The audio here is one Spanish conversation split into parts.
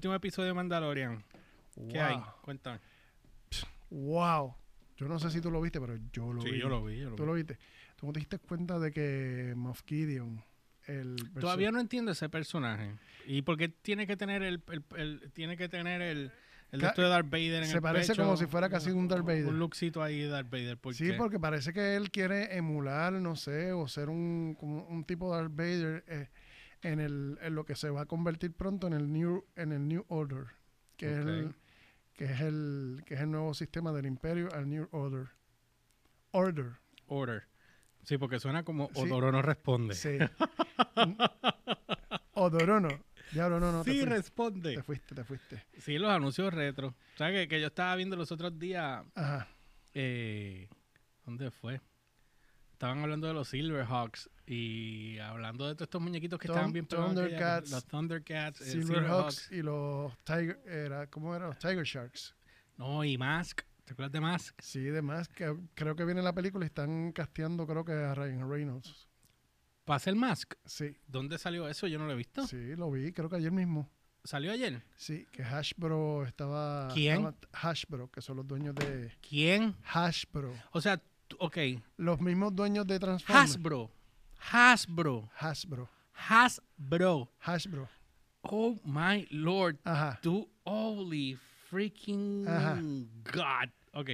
último episodio de Mandalorian. ¿Qué hay? Wow. Cuéntame. Wow. Yo no sé si tú lo viste, pero yo lo sí, vi. yo lo vi, yo lo ¿Tú vi. lo viste? ¿Tú no te diste cuenta de que Moff Gideon, el Todavía no entiendo ese personaje. ¿Y por qué tiene que tener el, el- el- tiene que tener el, el de Darth Vader en se el parece pecho? como si fuera casi un Darth Vader. Un lookcito ahí de Darth Vader. ¿por Sí, qué? porque parece que él quiere emular, no sé, o ser un, como un tipo de Darth Vader eh, en, el, en lo que se va a convertir pronto en el New, en el New Order, que, es el, que, es el, que es el nuevo sistema del Imperio al New Order. Order. Order. Sí, porque suena como Sí. Odoro no responde. Sí. Odorono. Diablo, no, no. Sí, responde. te fuiste, te fuiste. Sí, los anuncios retro. ¿Sabes que, que yo estaba viendo los otros días? Ajá. eh, ¿Dónde fue? Estaban hablando de los Silverhawks y hablando de todos estos muñequitos que Thun- estaban bien Thundercats, Los Thundercats, eh, Silverhawks y los Tiger, era, ¿cómo era? Los Tiger Sharks. No, y Mask. ¿Te acuerdas de Mask? Sí, demás, que creo que viene la película y están casteando, creo que a Ryan Reynolds. ¿Pasa el Mask? Sí, ¿Dónde salió eso? Yo no lo he visto. sí, lo vi, creo que ayer mismo. ¿Salió ayer? Sí, que Hashbro estaba... ¿Quién? estaba- Hashbro, que son los dueños de... ¿Quién? Hashbro. O sea, ok. Los mismos dueños de Transformers. Hasbro. Hasbro. Hasbro. Hasbro. Hasbro. Oh my lord. Ajá, Tú, holy freaking Ajá. God. Ok.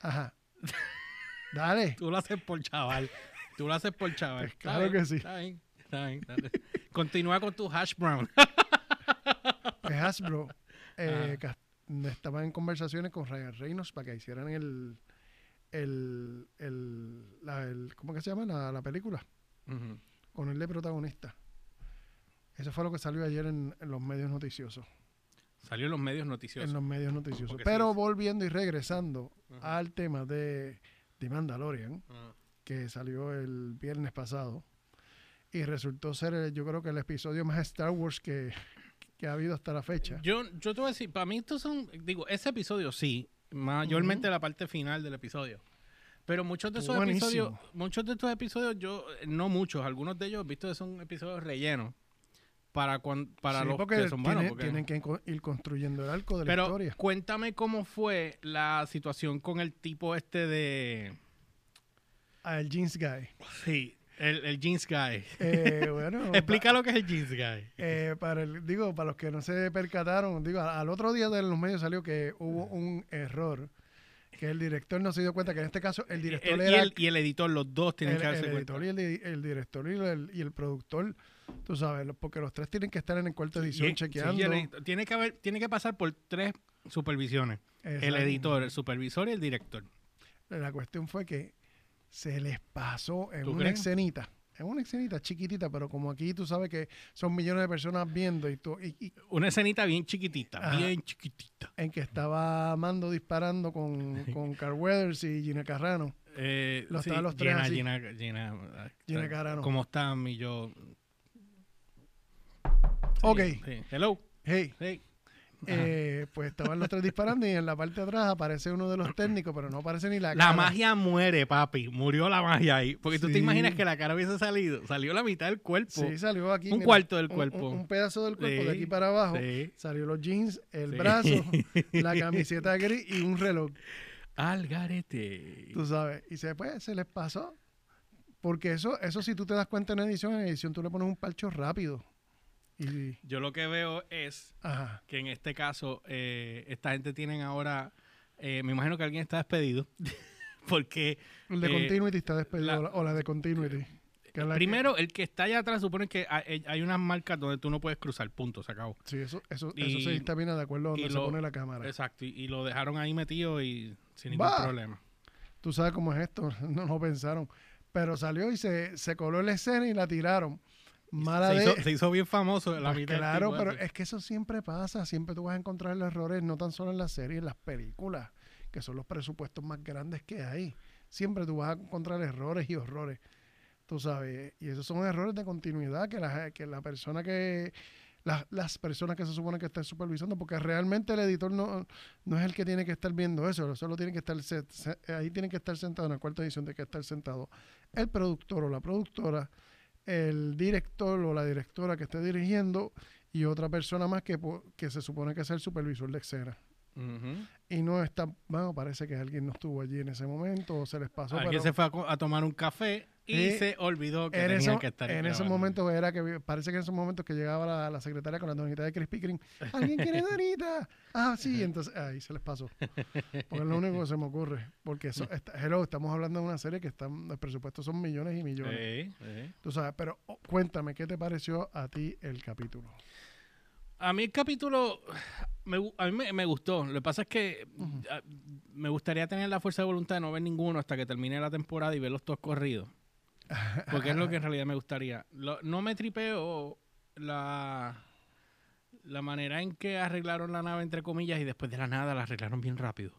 ajá. Dale. Tú lo haces por chaval. Tú lo haces por chaval. Pues Está claro bien, que sí. Está bien. Está bien. dale. Continúa con tu hash brown. Pues Hasbro eh, Ajá. cas- estaba en conversaciones con Ryan Reynolds para que hicieran el... el, el, la- el- ¿Cómo que se llama la, la película? Con él de protagonista. Eso fue lo que salió ayer en, en los medios noticiosos. Salió en los medios noticiosos. En los medios noticiosos. Porque Pero sí. volviendo y regresando al tema de, de Mandalorian, que salió el viernes pasado, y resultó ser, el- yo creo que el episodio más Star Wars que, que ha habido hasta la fecha. Yo, yo te voy a decir, para mí estos son, digo, ese episodio sí, mayormente la parte final del episodio. Pero muchos de esos episodios, muchos de estos episodios, yo, eh, no muchos, algunos de ellos he visto que son episodios rellenos para cuan- para Sí, los que son buenos. tiene- porque- tienen que ir construyendo el arco de la pero historia. cuéntame cómo fue la situación con el tipo este de... Ah, el Jeans Guy. Sí, el, el jeans guy. Eh, bueno, Explica lo que es el jeans guy. Eh, para el, digo, para los que no se percataron, digo, al, al otro día de los medios salió que hubo un error, que el director no se dio cuenta que en este caso el director El- y, era el, y el editor, los dos tienen el, que darse el cuenta. editor y el, di- el director y el, y el productor, tú sabes, porque los tres tienen que estar en el cuarta edición Y- sí, chequeando. y el editor- tiene, que haber, tiene que pasar por tres supervisiones. El editor, el supervisor y el director. La cuestión fue que se les pasó en ¿Tú una crees? escenita. En una escenita chiquitita, pero como aquí tú sabes que son millones de personas viendo y, tú, y, y Una escenita bien chiquitita, Ajá. bien chiquitita. en que estaba Mando disparando con, con Carl Weathers y Gina Carrano. Eh, Los tres Gina, así. Gina, Gina, ah, Gina Carano. ¿Cómo están? Y yo. Ok, Sí, sí. Hello. hey, Hey. Eh, pues estaban los tres disparando y en la parte de atrás aparece uno de los técnicos, pero no aparece ni la, La cara. magia muere, papi. Murió la magia ahí. Porque tú te Sí. imaginas que la cara hubiese salido. Salió la mitad del cuerpo. Sí, salió aquí. Un mira, cuarto del cuerpo. Un, un pedazo del cuerpo Sí, de aquí para abajo. Sí. Salió los jeans, el Sí. brazo, la camiseta gris y un reloj. Al garete. Tú sabes. Y se, pues, se les pasó. Porque eso, eso si tú te das cuenta en edición, en edición tú le pones un parcho rápido. Y, Yo lo que veo es ajá. que en este caso eh, esta gente tienen ahora, eh, me imagino que alguien está despedido, porque El de Eh, Continuity está despedido, la- o la- de Continuity. que que- primero el que está allá atrás supone que hay, hay unas marcas donde tú no puedes cruzar, punto, se acabó. sí, eso, eso, y- eso se dictamina de acuerdo a donde se lo- pone la cámara. Exacto, y, y lo dejaron ahí metido y sin ningún problema. Tú sabes cómo es esto, no lo pensaron. Pero salió y se, se coló en la escena y la tiraron. Mala Se de... hizo, se hizo bien famoso la Pues mitad claro, pero es que eso siempre pasa. Siempre tú vas a encontrar errores, no tan solo en las series, en las películas, que son los presupuestos más grandes que hay. Siempre tú vas a encontrar errores y horrores. Tú sabes, y esos son errores de continuidad que la, que la persona que. Las, las personas que se supone que están supervisando, porque realmente el editor no, no es el que tiene que estar viendo eso, solo tiene que estar se- se- ahí tiene que estar sentado en la cuarta edición de que estar sentado el productor o la productora, el director o la directora que esté dirigiendo y otra persona más que, que se supone que es el supervisor de escena. Ujú. Y no está, bueno, parece que alguien no estuvo allí en ese momento o se les pasó. Alguien pero se fue a, a tomar un café y se olvidó que en tenía que estar en ese grabando. momento era que parece que en esos momentos que llegaba la, la secretaria con la donita de Krispy Kreme. ¿Alguien quiere donita? Ah, sí, entonces ahí se les pasó. Porque es lo único que se me ocurre. Porque eso, está- hello, estamos hablando de una serie que está, el presupuesto son millones y millones. Tú sabes, pero oh, cuéntame, ¿qué te pareció a ti el capítulo? A mí el capítulo me a mí me, me gustó. Lo que pasa es que ah, me gustaría tener la fuerza de voluntad de no ver ninguno hasta que termine la temporada y verlos todos corridos. Porque es lo que en realidad me gustaría. Lo- no me tripeo la, la manera en que arreglaron la nave, entre comillas, y después de la nada la arreglaron bien rápido.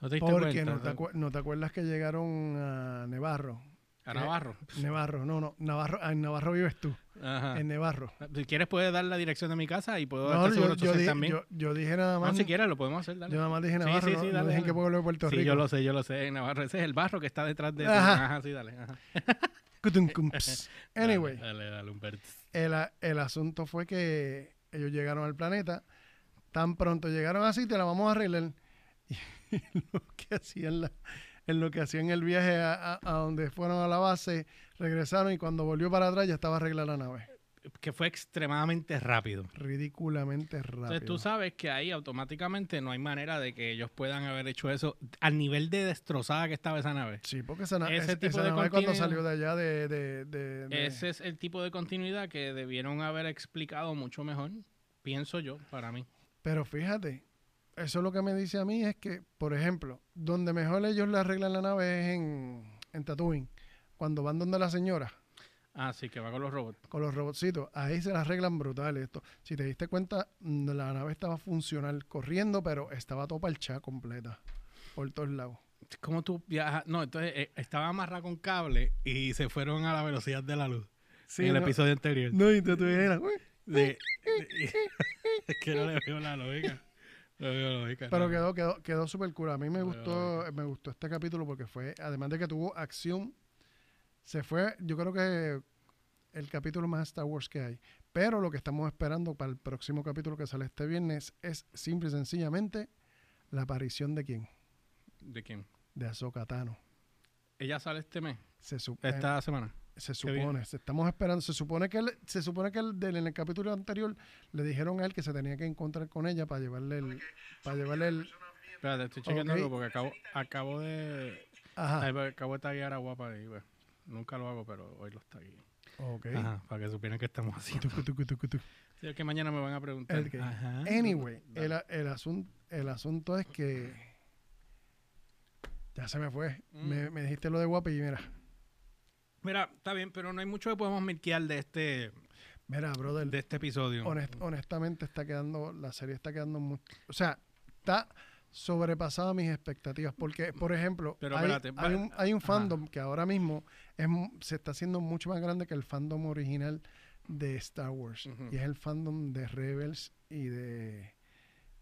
¿No te Porque no te, no te acuerdas que llegaron a Nevarro. A Navarro. Nevarro, no, no, Navarro, en Navarro vives tú, Ajá. en Nevarro. Si quieres puedes dar la dirección de mi casa y puedo No, yo, yo, di- también. yo- yo dije nada no, más. si quieres lo podemos hacer, dale. Yo nada más dije Sí, Navarro, sí, no, sí, no dale, en dale. qué pueblo de Puerto Sí, Rico. yo lo sé, yo lo sé. En Navarro, ese es el barro que está detrás de... Ajá. Ajá, sí, dale. Ajá. Anyway, Dale, dale, dale, Humberto. el, el asunto fue que ellos llegaron al planeta. Tan pronto llegaron así, te la vamos a arreglar. Y lo que hacían la- en lo que hacían el viaje a, a- a donde fueron a la base, regresaron y cuando volvió para atrás ya estaba arreglada la nave. Que fue extremadamente rápido. Ridículamente rápido. Entonces tú sabes que ahí automáticamente no hay manera de que ellos puedan haber hecho eso al nivel de destrozada que estaba esa nave. Sí, porque esa, na- Ese es- tipo esa de nave cuando salió de allá de... de- de- de- Ese es el tipo de continuidad que debieron haber explicado mucho mejor, pienso yo, para mí. Pero fíjate, eso lo que me dice a mí es que, por ejemplo, donde mejor ellos le arreglan la nave es en, en Tatooine. Cuando van donde la señora, Ah, sí, que va con los robots. con los robotcitos, ahí se la arreglan brutal esto. Si te diste cuenta, la nave estaba funcional, corriendo, pero estaba toda parchada completa, por todos lados. ¿Cómo tú viajas? No, entonces eh, estaba amarrada con cable y se fueron a la velocidad de la luz. en el no, episodio anterior. No, y De- de- es que no le veo la lógica. Pero no. quedó, quedó, quedó súper cool. A mí me gustó, me gustó este capítulo porque fue, además de que tuvo acción, se fue, yo creo que el capítulo más Star Wars que hay. Pero lo que estamos esperando para el próximo capítulo que sale este viernes es simple y sencillamente la aparición de quién? ¿De quién? De Ahsoka Tano. Ella sale este mes, Se, su- eh, esta semana. Se supone, se estamos esperando, se supone que él- se supone que él, del- en el capítulo anterior le dijeron a él que se tenía que encontrar con ella para llevarle el, para llevarle el, Espérate, estoy chequeando algo porque acabo, acabo de. ajá, pues, acabo de taguear a guapa y bueno, nunca lo hago, pero hoy lo tagué. ok. Ajá, para que supieran qué estamos haciendo. Tucu, tucu, tucu, tucu. Sí, es que mañana me van a preguntar. El que- Ajá. Anyway, el, el, asunto, el asunto es que. Ya se me fue. Mm. Me, me dijiste lo de guapo y mira. Mira, está bien, pero no hay mucho que podemos milquear de este, Mira, brother. de este episodio. honest- honestamente está quedando. La serie está quedando muy. O sea, está sobrepasada mis expectativas. Porque, por ejemplo, Pero hay, espérate, hay va- un, hay un ajá. fandom que ahora mismo es, se está haciendo mucho más grande que el fandom original de Star Wars. Y es el fandom de Rebels y de,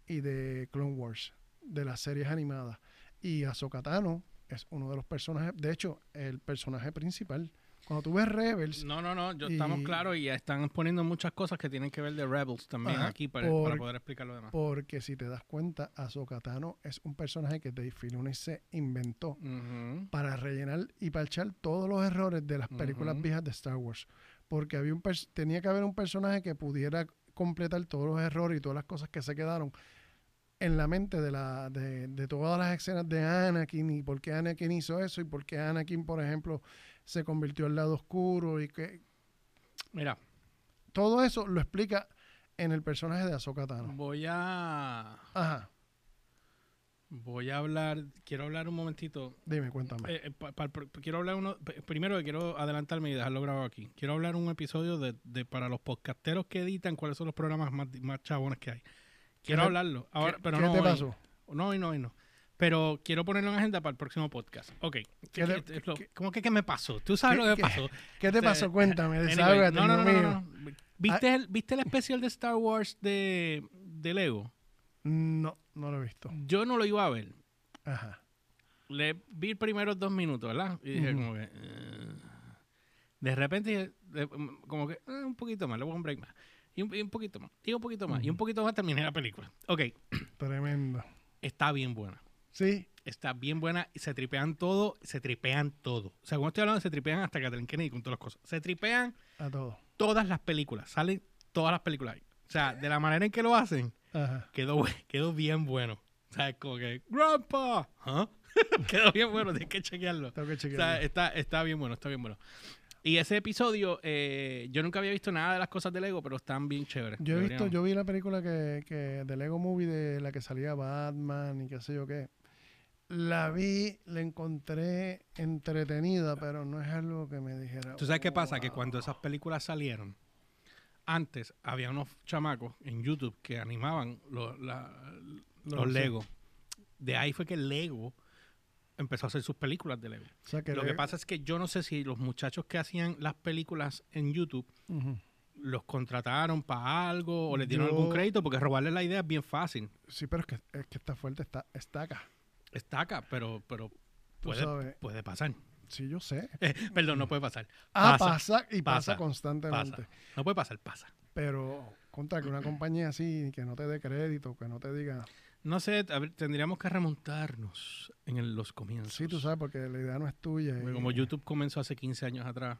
y de Clone Wars, de las series animadas. Y Ahsoka Tano es uno de los personajes, de hecho, el personaje principal. Cuando tú ves Rebels, No, no, no, yo, estamos claros y están poniendo muchas cosas que tienen que ver de Rebels también Ajá, aquí para, por- para poder explicar lo demás. porque si te das cuenta, Ahsoka Tano es un personaje que Dave Filoni se inventó para rellenar y parchar todos los errores de las películas viejas de Star Wars. Porque había un tenía que haber un personaje que pudiera completar todos los errores y todas las cosas que se quedaron en la mente de, la, de, de todas las escenas de Anakin y por qué Anakin hizo eso y por qué Anakin, por ejemplo, se convirtió al lado oscuro y que Mira, todo eso lo explica en el personaje de Ahsoka Tano. voy a Ajá, voy a hablar, quiero hablar un momentito. dime, cuéntame. eh, eh, pa- pa- pr- quiero hablar uno, primero que quiero adelantarme y dejarlo grabado aquí. Quiero hablar un episodio de, de para los podcasteros que editan cuáles son los programas más, más chabones que hay. Quiero hablarlo. Ahora, ¿Qué, pero qué no te hoy. pasó? No, hoy no, hoy no. Pero quiero ponerlo en agenda para el próximo podcast. Ok. ¿Qué te- ¿Qué- qué- ¿Cómo que qué me pasó? ¿Tú sabes lo que pasó? ¿Qué te Este, pasó? Cuéntame, Anyway, no, no, no, no, no. ¿Viste, el, ¿Viste el especial de Star Wars de, de Lego? No, no lo he visto. Yo no lo iba a ver. Ajá. Le vi primeros dos minutos, ¿verdad? Y dije como que... eh. de repente, dije, de- como que eh, un poquito más, le voy a un break más. Y un, y un poquito más. Y un poquito más. Y un poquito más terminé la película. Ok, Tremendo. está bien buena. Sí, Está bien buena. y Se tripean todo. Se tripean todo. O sea, cuando estoy hablando, se tripean hasta Kathleen Kennedy con todas las cosas. Se tripean a todo. todas las películas. Salen todas las películas ahí. O sea, de la manera en que lo hacen, Ajá. quedó, quedó bien bueno. O sea, es como que, ¡Grandpa! ¿Ah? quedó bien bueno, tienes que chequearlo. Tengo que O sea, está, está bien bueno, está bien bueno. Y ese episodio, eh, yo nunca había visto nada de las cosas de Lego, pero están bien chéveres. Yo he visto, yo vi la película que, que de Lego Movie de la que salía Batman y qué sé yo qué. La vi, la encontré entretenida, pero no es algo que me dijera. ¿Tú sabes qué pasa? Que cuando esas películas salieron, antes había unos chamacos en YouTube que animaban los, la- Lo los. Lego. De ahí fue que Lego empezó a hacer sus películas de Lego. O sea, que Lo que pasa es que yo no sé si los muchachos que hacían las películas en YouTube los contrataron para algo o les dieron Yo- algún crédito, porque robarle la idea es bien fácil. Sí, pero es que, es que está fuerte, está. Está acá, pero, pero puede, puede pasar. Sí, yo sé. Perdón, no puede pasar. Ah, Pasa, pasa, y pasa, pasa, constantemente. Pasa. No puede pasar, pasa. Pero contra que una compañía así, que no te dé crédito, que no te diga. No sé, ver, tendríamos que remontarnos en el- los comienzos. Sí, tú sabes, porque la idea no es tuya. Y- Como YouTube comenzó hace 15 años atrás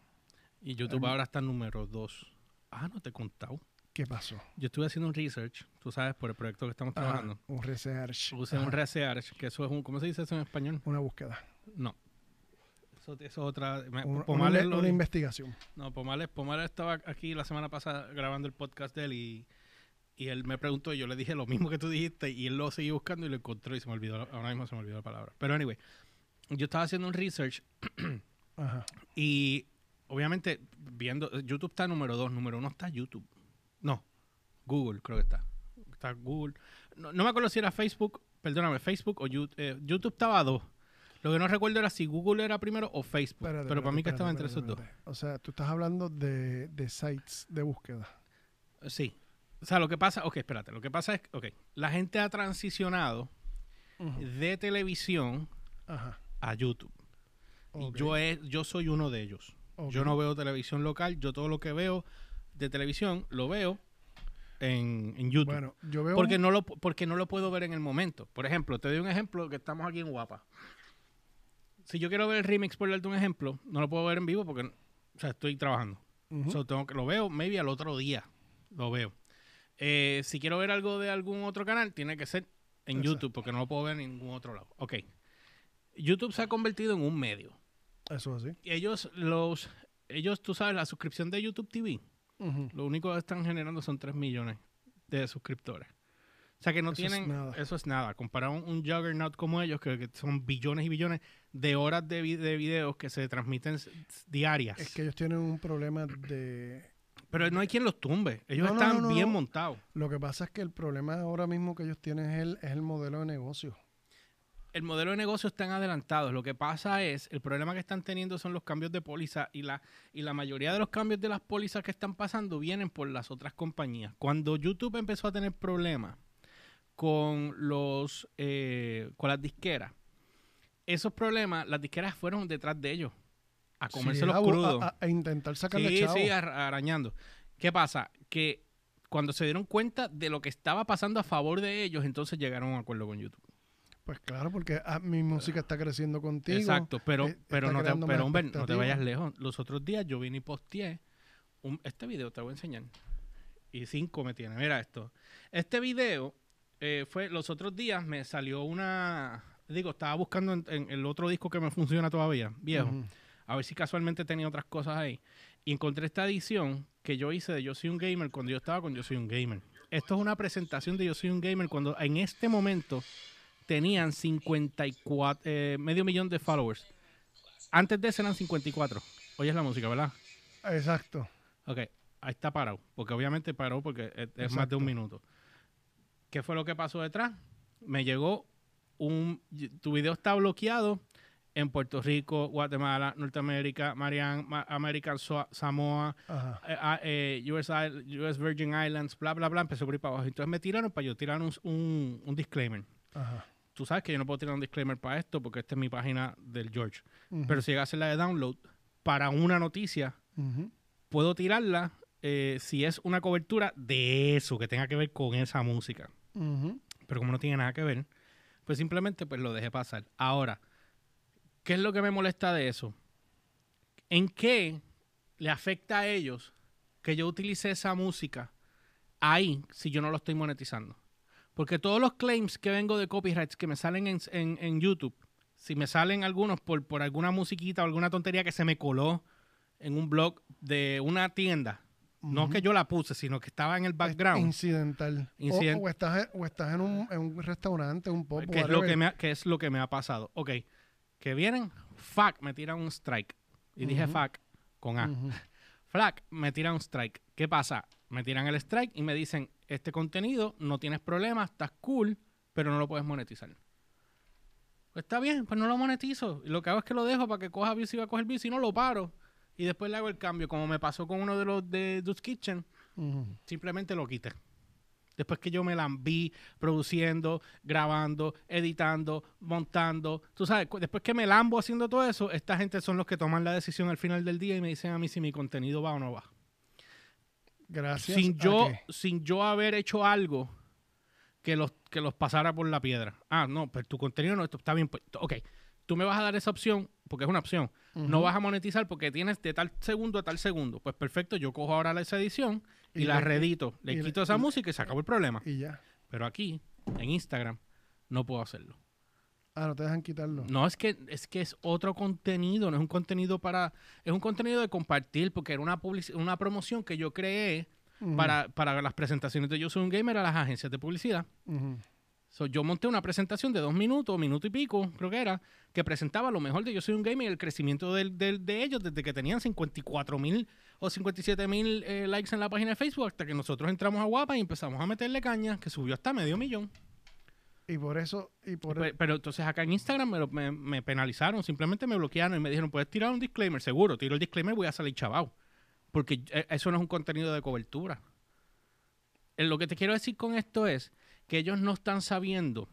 y YouTube Em. ahora está número 2. Ah, no te he contado. ¿Qué pasó? Yo estuve haciendo un research, tú sabes, por el proyecto que estamos Ajá, trabajando. un research. Usé Ajá, un research, que eso es un, ¿cómo se dice eso en español? Una búsqueda. No. Eso, eso es otra. me- Un- una, Pomales inve- lo una investigación. No, Pomales, Pomales estaba aquí la semana pasada grabando el podcast de él y, y él me preguntó y yo le dije lo mismo que tú dijiste y él lo siguió buscando y lo encontró y se me olvidó, ahora mismo se me olvidó la palabra. Pero anyway, yo estaba haciendo un research Ajá. y obviamente viendo, YouTube está número dos, número uno está YouTube. No, Google creo que está. Está Google. No, no me acuerdo si era Facebook, perdóname, Facebook o YouTube. eh, YouTube estaba a dos. Lo que no recuerdo era si Google era primero o Facebook. Espérate, pero para mí que espérate, estaba entre esos dos. O sea, tú estás hablando de, de sites de búsqueda. Sí. O sea, lo que pasa, ok, espérate, lo que pasa es, ok, la gente ha transicionado de televisión Ajá. a YouTube. Y yo, he- yo soy uno de ellos. Yo no veo televisión local, yo todo lo que veo de televisión lo veo en, en YouTube. Bueno, yo veo. porque, un- no lo, porque no lo puedo ver en el momento. Por ejemplo, te doy un ejemplo que estamos aquí en Guapa. Si yo quiero ver el remix, por darte un ejemplo, no lo puedo ver en vivo porque o sea, estoy trabajando. So, tengo que, lo veo, maybe al otro día. Lo veo. Eh, si quiero ver algo de algún otro canal, tiene que ser en Exacto. YouTube, porque no lo puedo ver en ningún otro lado. Ok. YouTube se ha convertido en un medio. Eso es así. Ellos, los, ellos, tú sabes, la suscripción de YouTube TV, lo único que están generando son 3 millones de suscriptores. O sea que no Eso es tienen, nada. eso es nada. Comparado a un, un juggernaut como ellos, que, que son billones y billones de horas de, vi- de videos que se transmiten diarias. Es que ellos tienen un problema de. Pero no hay quien los tumbe. Ellos No, están no, no, bien montados. Lo que pasa es que el problema ahora mismo que ellos tienen es el, es el modelo de negocio. El modelo de negocio están adelantados. Lo que pasa es, el problema que están teniendo son los cambios de póliza y la, y la mayoría de los cambios de las pólizas que están pasando vienen por las otras compañías. Cuando YouTube empezó a tener problemas con los eh, con las disqueras, esos problemas, las disqueras fueron detrás de ellos a comerse Sí, los a, crudos. a- intentar sacarle Sí, chavo. sí, ar- arañando. ¿Qué pasa? Que cuando se dieron cuenta de lo que estaba pasando a favor de ellos, entonces llegaron a un acuerdo con YouTube. Pues claro, porque ah, mi música está creciendo contigo. Exacto, pero, eh, pero, no te, pero hombre, no te vayas lejos. Los otros días yo vine y posteé un- este video, te voy a enseñar. Y cinco me tiene. Mira esto. Este video eh, fue los otros días, me salió una. Digo, estaba buscando en, en el otro disco que me funciona todavía, viejo. A ver si casualmente tenía otras cosas ahí. Y encontré esta edición que yo hice de Yo Soy un Gamer cuando yo estaba con Yo Soy un Gamer. Esto es una presentación de Yo Soy un Gamer cuando en este momento tenían 54, eh, medio millón de followers. Antes de eso eran 54. Oyes la música, ¿verdad? Exacto. Ok, ahí está parado. Porque obviamente paró porque es, es más de un minuto. ¿Qué fue lo que pasó detrás? Me llegó un... Tu video está bloqueado en Puerto Rico, Guatemala, Norteamérica, Marian, Ma- American Soa- Samoa, eh, ah, eh, US, US Virgin Islands, bla, bla, bla. Empezó por ahí para abajo. Entonces me tiraron para yo tirar un, un, un disclaimer. Ajá. Tú sabes que yo no puedo tirar un disclaimer para esto porque esta es mi página del George. Pero si llega a hacer la de download para una noticia, puedo tirarla eh, si es una cobertura de eso, que tenga que ver con esa música. Pero como no tiene nada que ver, pues simplemente pues lo dejé pasar. Ahora, ¿qué es lo que me molesta de eso? ¿En qué le afecta a ellos que yo utilice esa música ahí si yo no lo estoy monetizando? Porque todos los claims que vengo de copyrights que me salen en, en- en YouTube, si me salen algunos por, por alguna musiquita o alguna tontería que se me coló en un blog de una tienda, no que yo la puse, sino que estaba en el background. Incidental. O- estás, o estás en un, en un restaurante, un pop, ¿Qué es, lo que me ha, qué es lo que me ha pasado? Ok, que vienen, fuck, me tiran un strike. Y dije fuck con A. Ujú. Flack, me tiran un strike. ¿Qué pasa? Me tiran el strike y me dicen, este contenido no tienes problema, estás cool, pero no lo puedes monetizar. Pues está bien, pues no lo monetizo. Y lo que hago es que lo dejo para que coja views y va a coger views y no lo paro. Y después le hago el cambio, como me pasó con uno de los de Dude's Kitchen. Simplemente lo quité. Después que yo me la vi produciendo, grabando, editando, montando. Tú sabes, después que me lambo haciendo todo eso, esta gente son los que toman la decisión al final del día y me dicen a mí si mi contenido va o no va. Gracias. Sin yo, sin yo haber hecho algo que los, que los pasara por la piedra. Ah, no, pero tu contenido no esto está bien. Pues, ok, tú me vas a dar esa opción, porque es una opción. No vas a monetizar porque tienes de tal segundo a tal segundo. Pues perfecto, yo cojo ahora esa edición y, Y la redito. Le y quito esa y- música y se acabó el problema. Y ya. Pero aquí, en Instagram, no puedo hacerlo. Ah, no te dejan quitarlo. No es que es que es otro contenido, no es un contenido para es un contenido de compartir porque era una una promoción que yo creé para, para las presentaciones de Yo soy un gamer a las agencias de publicidad. So, yo monté una presentación de dos minutos, minuto y pico, creo que era, que presentaba lo mejor de Yo Soy un Gamer y el crecimiento del- del- de ellos desde que tenían 54 mil o 57 mil eh, likes en la página de Facebook hasta que nosotros entramos a Guapa y empezamos a meterle caña, que subió hasta medio millón. Y por eso, y por Pe- Pero, entonces acá en Instagram me, lo- me- me penalizaron, simplemente me bloquearon y me dijeron, puedes tirar un disclaimer, seguro, tiro el disclaimer voy a salir chavao. Porque eh, eso no es un contenido de cobertura. Eh, Lo que te quiero decir con esto es que ellos no están sabiendo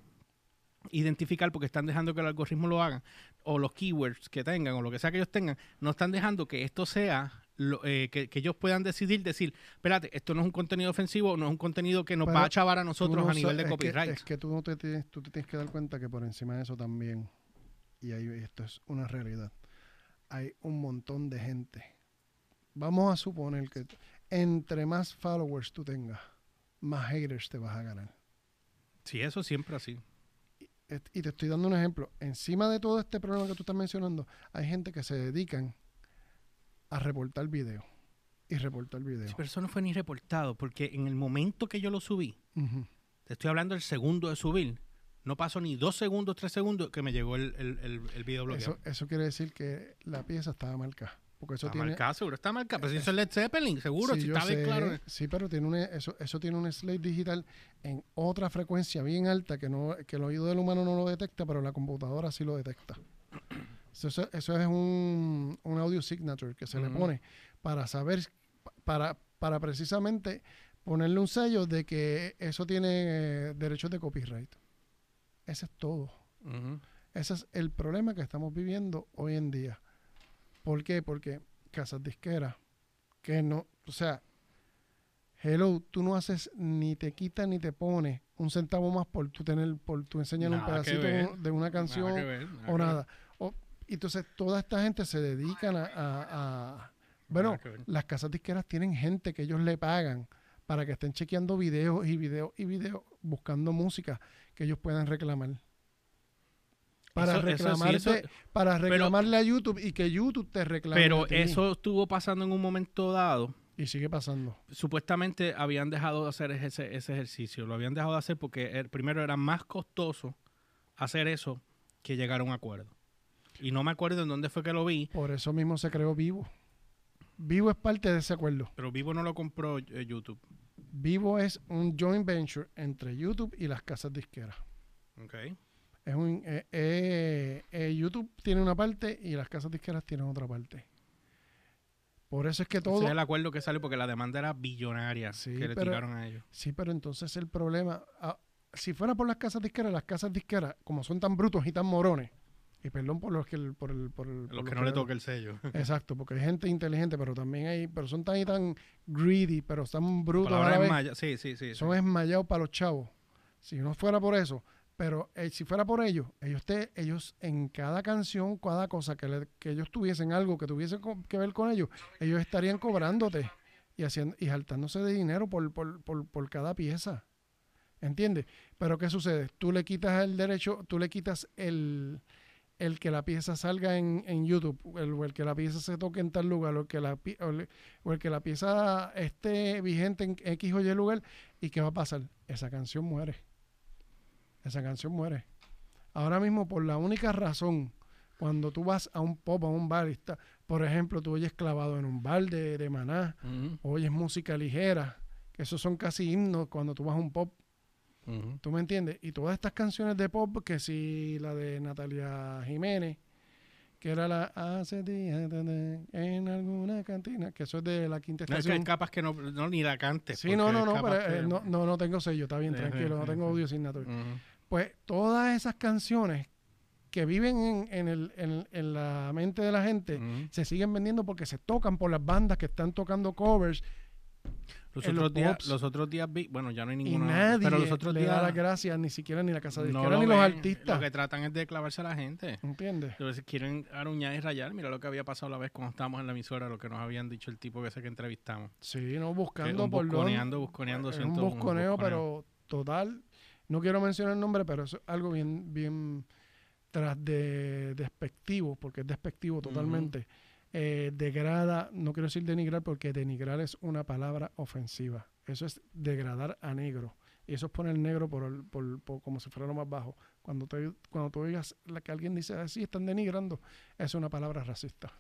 identificar porque están dejando que el algoritmo lo haga o los keywords que tengan o lo que sea que ellos tengan, no están dejando que esto sea lo- eh, que, que ellos puedan decidir, decir, espérate, esto no es un contenido ofensivo, no es un contenido que nos Pero va a chavar a nosotros no a nivel de es que- copyright. Es que, tú, no te tienes, tú te tienes que dar cuenta que por encima de eso también, y ahí esto es una realidad, hay un montón de gente. Vamos a suponer que entre más followers tú tengas, más haters te vas a ganar. Sí, eso siempre así. Y te estoy dando un ejemplo. Encima de todo este problema que tú estás mencionando, hay gente que se dedican a reportar video. Y reportar video. Sí, pero eso no fue ni reportado, porque en el momento que yo lo subí, te estoy hablando del segundo de subir, no pasó ni dos segundos, tres segundos que me llegó el, el, el, el video bloqueado. Eso, eso quiere decir que la pieza estaba marcada. Porque eso está tiene, marcado, seguro está marcado. Pero si eso es Led Zeppelin, seguro, Sí, si está bien sé, claro. Sí, pero tiene un, eso, eso tiene un slate digital en otra frecuencia bien alta que no que el oído del humano no lo detecta, pero la computadora sí lo detecta. Eso, eso- eso es un, un audio signature que se le pone para saber, para, para precisamente ponerle un sello de que eso tiene eh, derechos de copyright. Ese es todo. Ese es el problema que estamos viviendo hoy en día. ¿Por qué? Porque casas disqueras, que no, o sea, hello, tú no haces ni te quitas ni te pones un centavo más por tu tener, por tu enseñar un Nada pedacito de una canción Nada que ver, nada o nada. Y entonces toda esta gente se dedican a, a- a- bueno, las casas disqueras tienen gente que ellos le pagan para que estén chequeando videos y videos y videos, buscando música que ellos puedan reclamar. Para Eso- eso sí, reclamarte, eso- para pero- reclamarle a YouTube y que YouTube te reclame. Pero eso estuvo pasando en un momento dado. Y sigue pasando. Supuestamente habían dejado de hacer ese, ese ejercicio. Lo habían dejado de hacer porque el, primero era más costoso hacer eso que llegar a un acuerdo. Y no me acuerdo en dónde fue que lo vi, Por eso mismo se creó Vivo. Vivo es parte de ese acuerdo. pero Vivo no lo compró eh, YouTube. Vivo es un joint venture entre YouTube y las casas disqueras. Okay. Es un, eh, eh, eh, YouTube tiene una parte y las casas disqueras tienen otra parte. Por eso es que todo... Ese es el acuerdo que salió porque la demanda era billonaria Sí, que le pero- tiraron a ellos. Sí, pero entonces el problema... ah, si fuera por las casas disqueras, las casas disqueras, como son tan brutos y tan morones, Y perdón por los que el- por el, por el- por Los que no le toque el sello. Exacto, porque hay gente inteligente, pero también hay, pero son tan y tan greedy, pero están brutos a Palabra la vez. enmaya- Sí, sí, sí. Son esmayados para los chavos. Si no fuera por eso, pero eh, si fuera por ellos, ellos te, ellos en cada canción, cada cosa que, le- que ellos tuviesen algo que tuviese que ver con ellos, ellos estarían cobrándote y haciendo y saltándose de dinero por, por, por, por cada pieza. ¿Entiendes? Pero ¿qué sucede? Tú le quitas el derecho, tú le quitas el, el que la pieza salga en, en YouTube, el, o el que la pieza se toque en tal lugar, o el que la, o el, o el que la pieza esté vigente en X o Y lugar, ¿y qué va a pasar? Esa canción muere. Esa canción muere. Ahora mismo, por la única razón, cuando tú vas a un pop, a un bar, está- por ejemplo, tú oyes clavado en un bar de, de maná, Ujú, oyes música ligera, que esos son casi himnos cuando tú vas a un pop, ¿tú me entiendes? Y todas estas canciones de pop, que si la de Natalia Jiménez, que era la hace días en alguna cantina, que eso es de la quinta No, es que estación. hay capas que no, no ni la cantes. Sí, no, no, eh, no, no, no tengo sello, está bien, tranquilo, no tengo audio. Ujú. Pues todas esas canciones que viven en, en el- en- en la mente de la gente se siguen vendiendo porque se tocan por las bandas que están tocando covers Los en los otros, días, los otros días vi, bueno, ya no hay y ninguna. nadie pero los otros le días da las gracias, ni siquiera ni la casa de no lo ni los artistas. Lo que tratan es de clavarse a la gente. ¿Entiendes? Veces quieren aruñar y rayar. Mira lo que había pasado la vez cuando estábamos en la emisora, lo que nos habían dicho el tipo que sé que entrevistamos. Sí, no, Que buscando un por dónde- busconeando, busconeando. Un busconeo, busconeo. pero total. No quiero mencionar el nombre, pero eso es algo bien, bien tras de despectivo, porque es despectivo totalmente. Eh, degrada, no quiero decir denigrar, porque denigrar es una palabra ofensiva. Eso es degradar a negro. Y eso es poner negro por, el- por- por- como si fuera lo más bajo. Cuando, te, cuando tú oigas la que alguien dice así, están denigrando, es una palabra racista.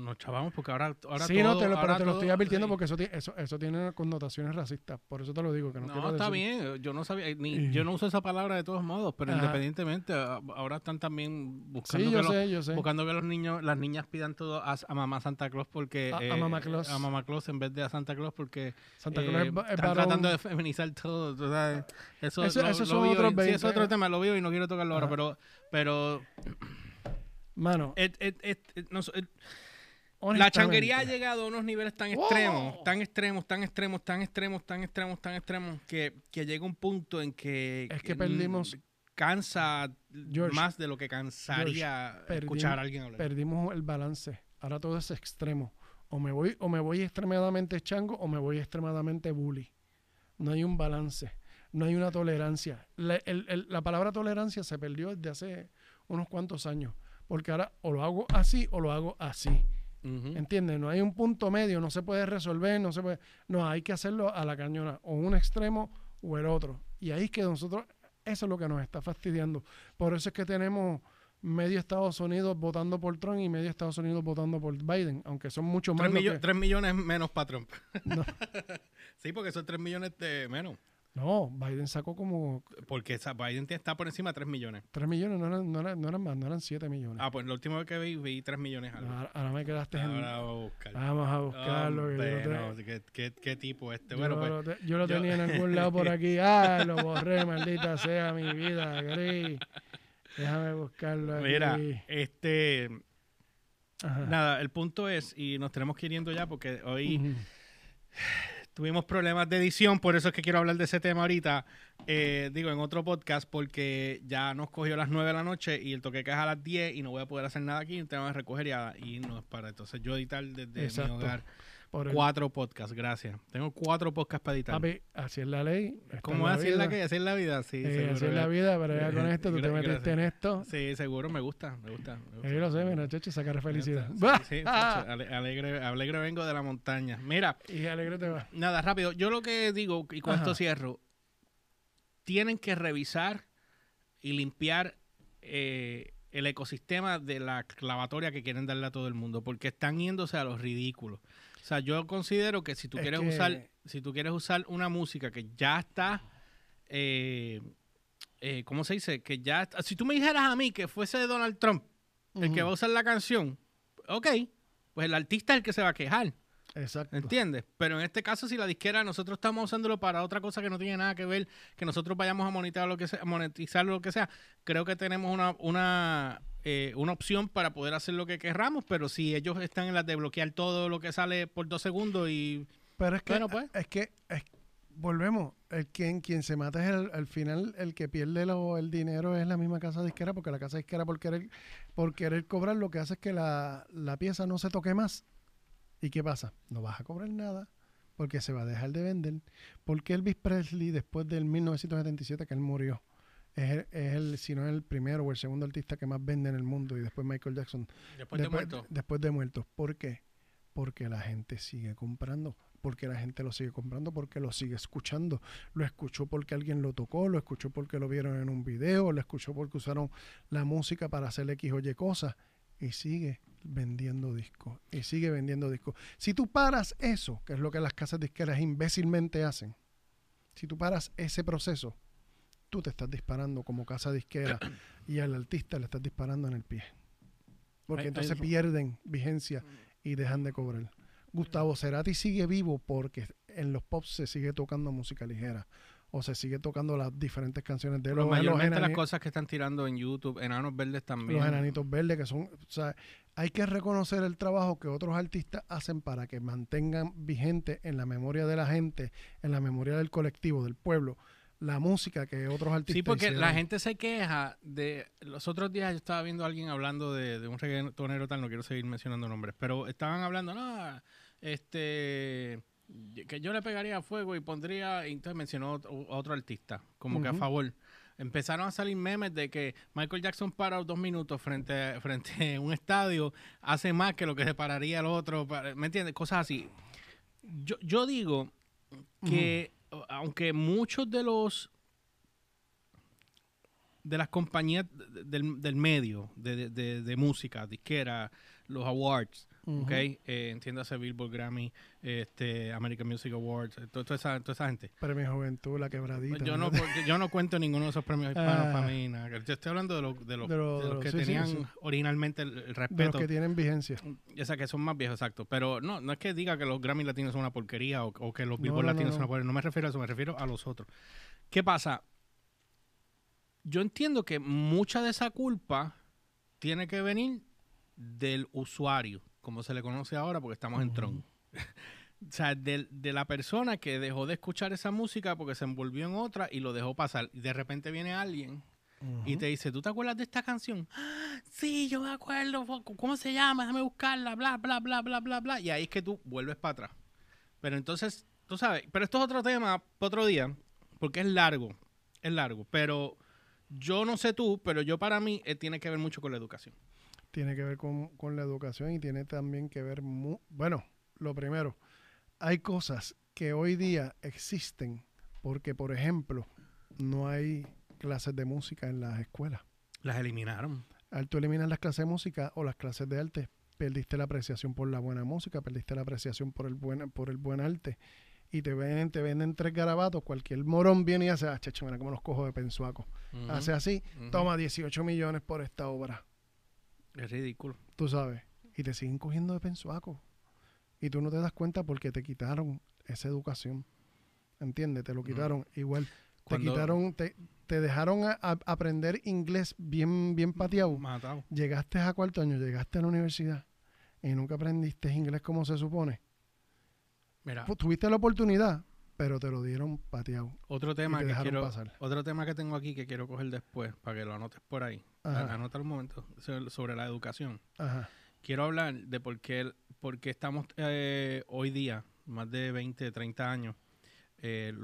Nos chavamos porque ahora, ahora sí, todo, no, te lo, pero te lo estoy advirtiendo sí. porque eso, eso, eso tiene connotaciones racistas. Por eso te lo digo. Que no, No, está decir- bien. Yo no sabía, ni, yo no uso esa palabra de todos modos, pero Ajá. independientemente, ahora están también buscando, Sí, que yo los, sé, yo sé. buscando que los niños, las niñas pidan todo a, a mamá Santa Claus porque A- a eh, Mamá Claus. a Mamá Claus en vez de a Santa Claus porque Santa eh, Claus es, es están tratando de feminizar todo. tú sabes. Eso, Eso- lo- esos lo son vi otros hoy. Sí, 20, eso es otro eh. tema, lo vi y no quiero tocarlo ahora, pero, pero Mano, no sé, et- la changuería ha llegado a unos niveles tan extremos, tan extremos, tan extremos, tan extremos, tan extremos, tan extremos, que, que llega un punto en que, Es que perdimos- cansa George, más de lo que cansaría perdimos- escuchar a alguien hablar. Perdimos el balance. Ahora todo es extremo. O me voy, o me voy extremadamente chango o me voy extremadamente bully. No hay un balance. No hay una tolerancia. La, el- el- la palabra tolerancia se perdió desde hace unos cuantos años. Porque ahora o lo hago así o lo hago así. ¿Entiendes? No hay un punto medio, no se puede resolver, no se puede. No, hay que hacerlo a la cañona, o un extremo o el otro. Y ahí es que nosotros, eso es lo que nos está fastidiando. Por eso es que tenemos medio Estados Unidos votando por Trump y medio Estados Unidos votando por Biden, aunque son mucho más. Tres, lo millo- que- tres millones menos para Trump. No. sí, porque son tres millones de menos. No, Biden sacó como Porque Biden está por encima de tres millones. 3 millones, no eran, no eran, no eran más, no eran 7 millones. Ah, pues la última vez que vi, vi tres millones algo. ahora, ahora me quedaste en. Ahora vamos a buscar. Vamos a buscarlo. que te- no, ¿qué, qué, qué tipo este? Yo, Bueno, pues, lo, te- yo lo yo- tenía en algún lado por aquí. Ah, lo borré, maldita sea mi vida, Gris. Déjame buscarlo aquí. mira, este, Ajá. nada, el punto es, y nos tenemos que ir yendo ya porque hoy. Tuvimos problemas de edición, por eso es que quiero hablar de ese tema ahorita, eh, digo, en otro podcast, porque ya nos cogió a las 9 de la noche y el toque que es a las 10 y no voy a poder hacer nada aquí, tengo que recoger y, no es para, entonces yo editar desde Exacto. mi hogar Por el- cuatro podcasts, gracias. Tengo cuatro podcasts para editar. Papi, así es la ley. esta ¿Cómo es es así es la vida. que así es la vida? Sí, Eh, así es la vida, pero ya con esto tú te metiste en esto. Sí, seguro, me gusta, me gusta. me gusta. Yo lo sé, mira, chacho, sacar felicidad. Sí, sí, chacho, alegre, alegre vengo de la montaña. Mira, Y alegre te va. nada, rápido. Yo lo que digo, y con esto cierro, tienen que revisar y limpiar eh, el ecosistema de la clavatoria que quieren darle a todo el mundo, porque están yéndose a los ridículos. O sea, yo considero que si tú Es quieres que- usar, si tú quieres usar una música que ya está, eh, eh, ¿cómo se dice? Que ya, está- si tú me dijeras a mí que fuese Donald Trump el que va a usar la canción, ok, pues el artista es el que se va a quejar. Exacto. ¿Entiendes? Pero en este caso, si la disquera nosotros estamos usándolo para otra cosa que no tiene nada que ver, que nosotros vayamos a monetizar lo que sea, monetizar lo que sea, creo que tenemos una, una, eh, una opción para poder hacer lo que querramos, pero si ellos están en la de bloquear todo lo que sale por dos segundos y... Pero es que, Bueno, pues. es que es- volvemos, el quien, quien se mata es el, al final el que pierde lo- el dinero es la misma casa disquera, porque la casa disquera por querer, por querer cobrar lo que hace es que la, la pieza no se toque más. ¿Y qué pasa? No vas a cobrar nada porque se va a dejar de vender. Porque Elvis Presley, después del 1977 que él murió, es el, es el, si no es el primero o el segundo artista que más vende en el mundo, y después Michael Jackson, Después de después, muerto. después de muertos. ¿Por qué? Porque la gente sigue comprando. Porque la gente lo sigue comprando, porque lo sigue escuchando. Lo escuchó porque alguien lo tocó, lo escuchó porque lo vieron en un video, lo escuchó porque usaron la música para hacer X o Y cosas. Y sigue vendiendo discos. Y sigue vendiendo discos. Si tú paras eso, que es lo que las casas disqueras imbécilmente hacen, si tú paras ese proceso, tú te estás disparando como casa disquera y al artista le estás disparando en el pie. Porque entonces pierden vigencia y dejan de cobrar. Gustavo Cerati sigue vivo porque en los pops se sigue tocando música ligera o se sigue tocando las diferentes canciones de Pero los, los, mayormente las enani- cosas que están tirando en YouTube, Enanos Verdes también. los enanitos verdes que son, o sea, hay que reconocer el trabajo que otros artistas hacen para que mantengan vigente en la memoria de la gente, en la memoria del colectivo, del pueblo, la música que otros artistas Sí, porque la gente se queja de... Los otros días yo estaba viendo a alguien hablando de, de un reggaetonero tal, no quiero seguir mencionando nombres, pero estaban hablando, no, este... Que yo le pegaría a fuego y pondría... Y entonces mencionó otro, a otro artista, como que a favor. Empezaron a salir memes de que Michael Jackson para dos minutos frente, frente a un estadio, hace más que lo que se pararía el otro, ¿me entiendes? Cosas así. Yo, yo digo que aunque muchos de los de las compañías de- del, del medio de- de- de música, disquera, los awards, Ujú. ¿ok? Eh, entiéndase Billboard, Grammy, este, American Music Awards, eh, to- toda, esa, toda esa gente. Premio Juventud, la quebradita. Yo no, yo no cuento ninguno de esos premios hispanos Ah. para mí. nada. Yo estoy hablando de, los de los, De los- de que sí, tenían sí. originalmente el, el de los respeto. que tienen vigencia. O sea, que son más viejos, exacto. Pero no, no es que diga que los Grammy latinos son una porquería o, o que los Billboard no, no, latinos son una porquería. No me refiero a eso, me refiero a los otros. ¿Qué pasa? Yo entiendo que mucha de esa culpa tiene que venir del usuario, como se le conoce ahora, porque estamos en. Tron. o sea, de, la persona que dejó de escuchar esa música porque se envolvió en otra y lo dejó pasar. Y de repente viene alguien y te dice, ¿tú te acuerdas de esta canción? "Ah, Sí, yo me acuerdo. ¿Cómo se llama? Déjame buscarla, bla, bla, bla, bla, bla, bla. Y ahí es que tú vuelves para atrás. Pero entonces, tú sabes, pero esto es otro tema para otro día, porque es largo, es largo. Pero yo no sé tú, pero yo para mí eh, tiene que ver mucho con la educación. tiene que ver con, con la educación y tiene también que ver, mu- bueno, lo primero, hay cosas que hoy día existen porque, por ejemplo, no hay clases de música en las escuelas. Las eliminaron. Al tú eliminar las clases de música o las clases de arte, perdiste la apreciación por la buena música, perdiste la apreciación por el buen, por el buen arte. Y te venden, te venden tres garabatos, cualquier morón viene y hace, ah, chacho, mira cómo los cojo de pensuaco. Hace así, toma 18 millones por esta obra. Es ridículo. tú sabes, y te siguen cogiendo de pensuaco. Y tú no te das cuenta porque te quitaron esa educación. ¿Entiendes? Te lo quitaron. Igual, te quitaron, te, te dejaron a, a aprender inglés bien, bien pateado. Matado. Llegaste a cuarto año, llegaste a la universidad y nunca aprendiste inglés como se supone. Mira, Pu- Tuviste la oportunidad, pero te lo dieron pateado. otro tema te que quiero, pasar. otro tema que tengo aquí que quiero coger después para que lo anotes por ahí. Ajá. Anota un momento sobre- la educación. Ajá. quiero hablar de por qué, por qué estamos eh, hoy día, más de 20, 30 años, eh,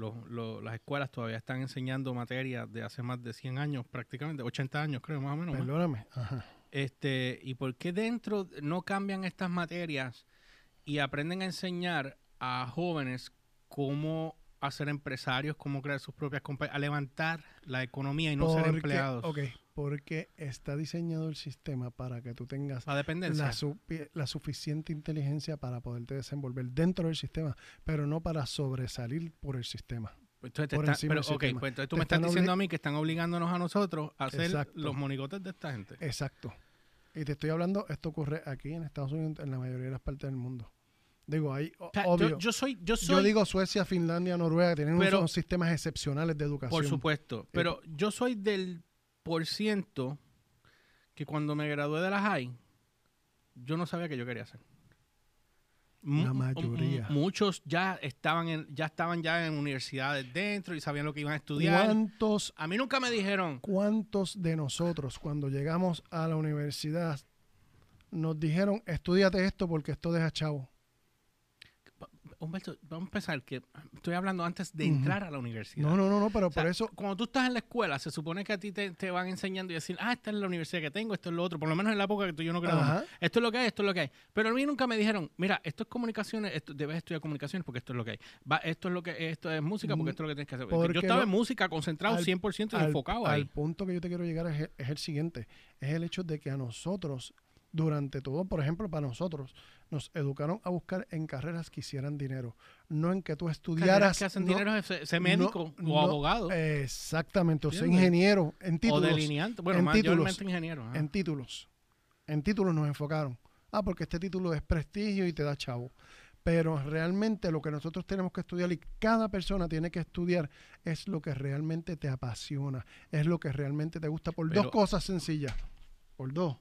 las escuelas todavía están enseñando materias de hace más de 100 años, prácticamente, 80 años creo, más o menos. ¿no? Perdóname. Ajá. Este, ¿Y por qué dentro no cambian estas materias y aprenden a enseñar a jóvenes cómo hacer empresarios, cómo crear sus propias compañías, a levantar la economía y no ser empleados? Ok, porque está diseñado el sistema para que tú tengas La dependencia. la, supi- la suficiente inteligencia para poderte desenvolver dentro del sistema, pero no para sobresalir por el sistema. Entonces te por está- encima pero, del ok, sistema. pues entonces tú Te me estás diciendo a mí que están obligándonos a nosotros a Exacto. los monigotes de esta gente. Exacto. Y te estoy hablando, esto ocurre aquí en Estados Unidos, en la mayoría de las partes del mundo. Digo, o- sea, obvio. yo, yo soy, yo digo Suecia, Finlandia, Noruega, tienen Pero- unos sistemas excepcionales de educación. por supuesto, pero yo soy del por ciento que cuando me gradué de la high, yo no sabía qué yo quería hacer. La mu- mayoría. mu- Muchos ya estaban en, ya estaban ya en universidades dentro y sabían lo que iban a estudiar. ¿Cuántos, A mí nunca me dijeron, ¿Cuántos de nosotros cuando llegamos a la universidad nos dijeron, estudiate esto porque esto deja chavo? Humberto, vamos a empezar que estoy hablando antes de entrar a la universidad. No, no, no, no, pero O sea, por eso, cuando tú estás en la escuela, se supone que a ti te, te van enseñando y decir, ah, esta es la universidad que tengo, esto es lo otro, por lo menos en la época que tú yo no. Ajá. Esto es lo que hay, esto es lo que hay. Pero a mí nunca me dijeron, mira, esto es comunicaciones, esto, debes estudiar comunicaciones porque esto es lo que hay. Va, esto es lo que esto es música porque Mm, esto es lo que tienes que hacer. porque yo estaba en música concentrado al- 100% y al, enfocado al ahí. punto que yo te quiero llegar es, el- es el siguiente, es el hecho de que a nosotros, durante todo, por ejemplo, para nosotros, nos educaron a buscar en carreras que hicieran dinero, no en que tú Carreras estudiaras... que hacen no- dinero es médico no- o abogado Exactamente, o sea, ingeniero, en o títulos. delineante. Bueno, en mayormente títulos, ingeniero. en títulos. En títulos nos enfocaron. Ah, porque este título es prestigio y te da chavo. Pero realmente lo que nosotros tenemos que estudiar y cada persona tiene que estudiar es lo que realmente te apasiona, es lo que realmente te gusta por Pero- dos cosas sencillas. Por dos.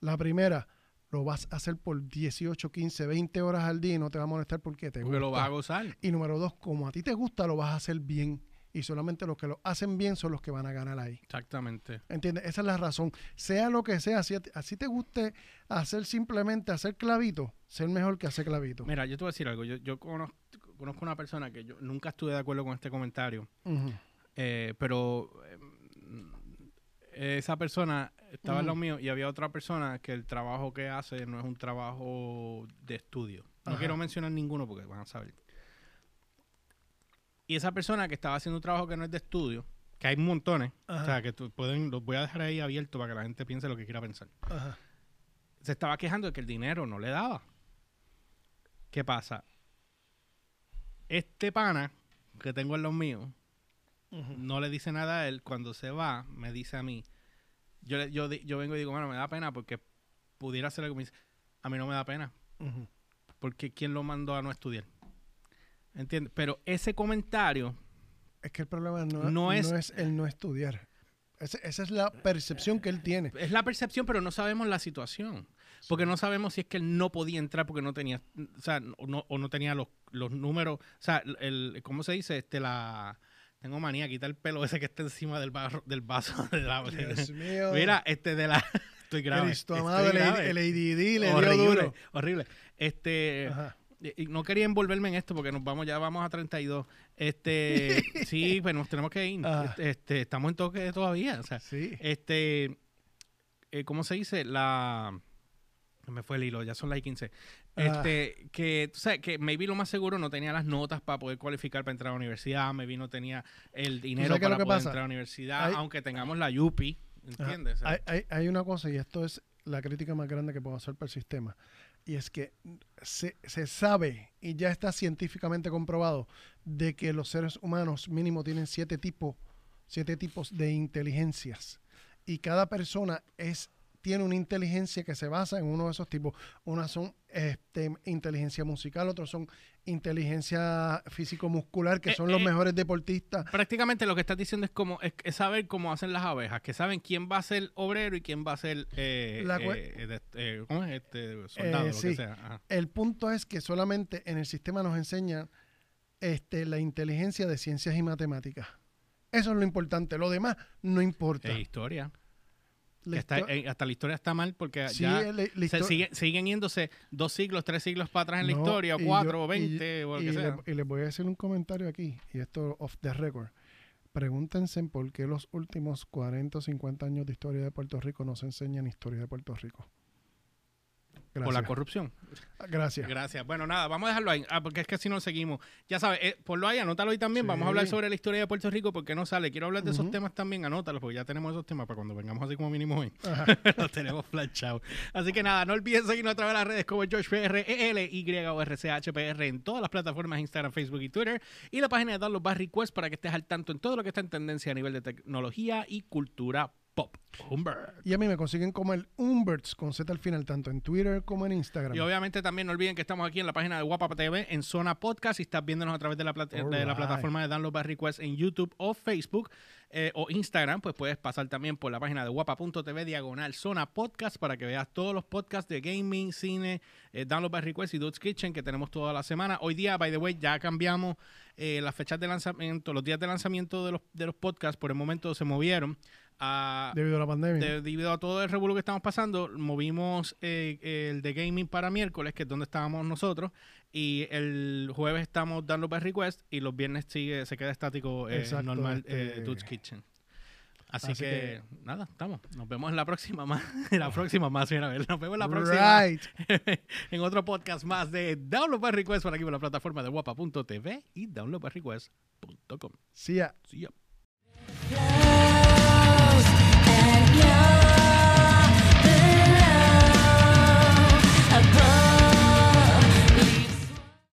La primera, lo vas a hacer por 18, 15, 20 horas al día y no te va a molestar porque te porque gusta. lo vas a gozar. Y número dos, como a ti te gusta, lo vas a hacer bien. Y solamente los que lo hacen bien son los que van a ganar ahí. Exactamente. ¿Entiendes? Esa es la razón. Sea lo que sea, si así te guste hacer simplemente hacer clavito, ser mejor que hacer clavito. Mira, yo te voy a decir algo. Yo, yo conozco, conozco una persona que yo nunca estuve de acuerdo con este comentario. Eh, pero eh, esa persona estaba en lo mío y había otra persona que el trabajo que hace no es un trabajo de estudio. No Ajá. quiero mencionar ninguno porque van a saber. Y esa persona que estaba haciendo un trabajo que no es de estudio, que hay montones, o Ajá. sea, que tú pueden, los voy a dejar ahí abierto para que la gente piense lo que quiera pensar. Ajá. Se estaba quejando de que el dinero no le daba. ¿Qué pasa? Este pana que tengo en los míos, No le dice nada a él. Cuando se va, me dice a mí. Yo, le- yo, yo vengo y digo, bueno, me da pena porque pudiera hacer algo. Me dice, a mí no me da pena. Porque ¿quién lo mandó a no estudiar? ¿Entiendes? Pero ese comentario, Es que el problema no, No no es- es, el no estudiar. Ese- esa es la percepción que él tiene. es la percepción, pero no sabemos la situación. Porque no sabemos si es que él no podía entrar porque no tenía, o sea, o no, o no tenía los, los números, o sea, el, ¿cómo se dice? Este, la, tengo manía, quitar el pelo ese que está encima del, barro, del vaso. De la, Dios mío. Mira, este de la, estoy grave. Cristo estoy amado, el, grave. el ADD le horrible, dio duro. horrible. Este, Ajá. y- no quería envolverme en esto porque nos vamos, ya vamos a 32. Este, sí, pues nos tenemos que ir. Este, este, estamos en toque todavía. O sea, Sí. este, eh, ¿cómo se dice? La, me fue el hilo, ya son las 15. Ah. Este, que, tú sabes, que maybe lo más seguro no tenía las notas para poder cualificar para entrar a la universidad, maybe no tenía el dinero para poder pasa? entrar a la universidad, Hay- aunque tengamos la UPI, Ajá. ¿entiendes? Hay, hay- hay una cosa, y esto es la crítica más grande que puedo hacer para el sistema, y es que se, se sabe y ya está científicamente comprobado de que los seres humanos mínimo tienen siete tipos, siete tipos de inteligencias. Y cada persona es tiene una inteligencia que se basa en uno de esos tipos. Unas son este, inteligencia musical, otros son inteligencia físico-muscular, que Eh, son los eh, mejores deportistas. prácticamente lo que estás diciendo es como es, es saber cómo hacen las abejas, que saben quién va a ser obrero y quién va a ser eh, La cue- de- ¿cómo es? Este, soldado, lo sí. que sea. Ajá. El punto es que solamente en el sistema nos enseñan este, la inteligencia de ciencias y matemáticas. Eso es lo importante. Lo demás no importa. Eh, historia. La eh, hasta la historia está mal porque sí, ya la- la se histo- sigue- siguen yéndose dos siglos, tres siglos para atrás en la historia, y cuatro, o veinte, o lo y que le- sea. y les voy a decir un comentario aquí, y esto off the record. Pregúntense por qué los últimos 40 o 50 años de historia de Puerto Rico no se enseñan historia de Puerto Rico. Por la Gracias. corrupción. Gracias. Gracias. Bueno, nada, vamos a dejarlo ahí. Ah, porque es que si no seguimos. Ya sabes, eh, ponlo ahí, anótalo ahí también. Sí. Vamos a hablar sobre la historia de Puerto Rico porque no sale. Quiero hablar de esos temas también, anótalos, porque ya tenemos esos temas para cuando vengamos así como mínimo hoy. Los tenemos flashados. Así que nada, no olviden seguirnos a través de las redes como GeorgePR, Y o RCHPR en todas las plataformas Instagram, Facebook y Twitter. Y la página de Download Bar Request para que estés al tanto en todo lo que está en tendencia a nivel de tecnología y cultura Pop Humbert. Y a mí me consiguen como el Umberts con Z al final, tanto en Twitter como en Instagram. Y obviamente también no olviden que estamos aquí en la página de Guapa TV en Zona Podcast y estás viéndonos a través de la, plat- de la plataforma de Download by Request en YouTube o Facebook eh, o Instagram, pues puedes pasar también por la página de guapa.tv diagonal Zona Podcast para que veas todos los podcasts de gaming, cine, eh, Download by Request y Dude's Kitchen que tenemos toda la semana. Hoy día, by the way, ya cambiamos eh, las fechas de lanzamiento, los días de lanzamiento de los, de los podcasts por el momento se movieron a, Debido a la pandemia. de- debido a todo el revuelo que estamos pasando, movimos eh, el de gaming para miércoles, que es donde estábamos nosotros, y el jueves estamos dando by request y los viernes sigue, se queda estático eh, Exacto, normal este- eh, Dude's Kitchen. Así, Así que, nada, estamos. Nos vemos en la próxima más. En la próxima más, mira, a ver, nos vemos en la próxima. Right. en otro podcast más de Download by Request por aquí por la plataforma de guapa.tv y downloadbyrequest.com. Sí, ya. See ya.